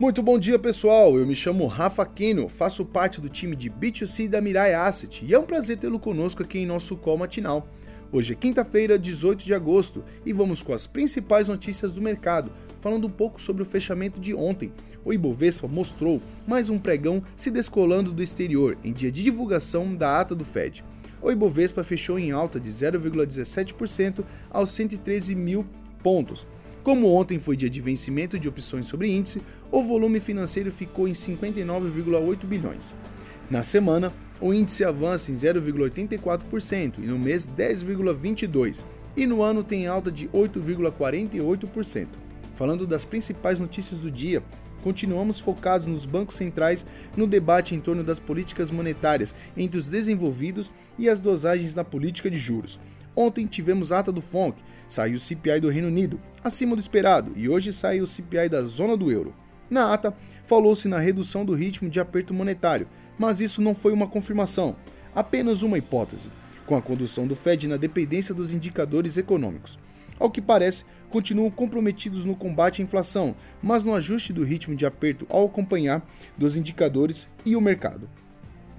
Muito bom dia, pessoal. Eu me chamo Rafa Keno, faço parte do time de B2C da Mirai Asset e é um prazer tê-lo conosco aqui em nosso call matinal. Hoje é quinta-feira, 18 de agosto, e vamos com as principais notícias do mercado, falando um pouco sobre o fechamento de ontem. O Ibovespa mostrou mais um pregão se descolando do exterior em dia de divulgação da ata do Fed. O Ibovespa fechou em alta de 0,17% aos 113 mil pontos como ontem foi dia de vencimento de opções sobre índice, o volume financeiro ficou em 59,8 bilhões. Na semana, o índice avança em 0,84% e no mês 10,22%, e no ano tem alta de 8,48%. Falando das principais notícias do dia, continuamos focados nos bancos centrais no debate em torno das políticas monetárias entre os desenvolvidos e as dosagens na política de juros. Ontem tivemos ata do FONC, saiu o CPI do Reino Unido, acima do esperado, e hoje sai o CPI da zona do euro. Na ata, falou-se na redução do ritmo de aperto monetário, mas isso não foi uma confirmação, apenas uma hipótese, com a condução do Fed na dependência dos indicadores econômicos. Ao que parece, continuam comprometidos no combate à inflação, mas no ajuste do ritmo de aperto ao acompanhar dos indicadores e o mercado.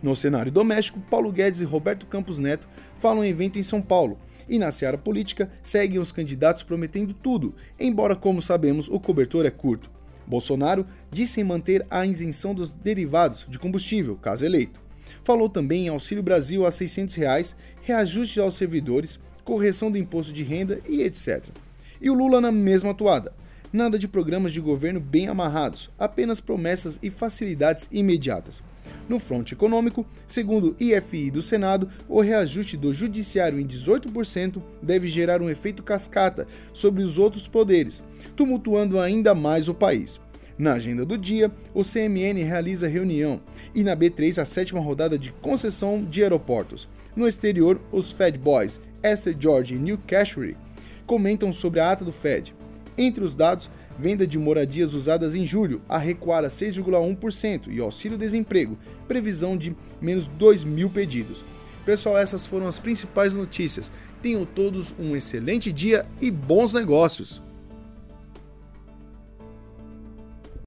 No cenário doméstico, Paulo Guedes e Roberto Campos Neto falam em evento em São Paulo. E na seara política, seguem os candidatos prometendo tudo, embora, como sabemos, o cobertor é curto. Bolsonaro disse em manter a isenção dos derivados de combustível, caso eleito. Falou também em Auxílio Brasil a 600 reais, reajuste aos servidores, correção do imposto de renda e etc. E o Lula na mesma atuada. Nada de programas de governo bem amarrados, apenas promessas e facilidades imediatas. No fronte econômico, segundo o IFI do Senado, o reajuste do judiciário em 18% deve gerar um efeito cascata sobre os outros poderes, tumultuando ainda mais o país. Na agenda do dia, o CMN realiza reunião e na B3 a sétima rodada de concessão de aeroportos. No exterior, os Fed Boys, Esther George e Neil Cashry comentam sobre a ata do Fed. Entre os dados, venda de moradias usadas em julho a recuar a 6,1% e auxílio-desemprego, previsão de menos 2 mil pedidos. Pessoal, essas foram as principais notícias. Tenham todos um excelente dia e bons negócios!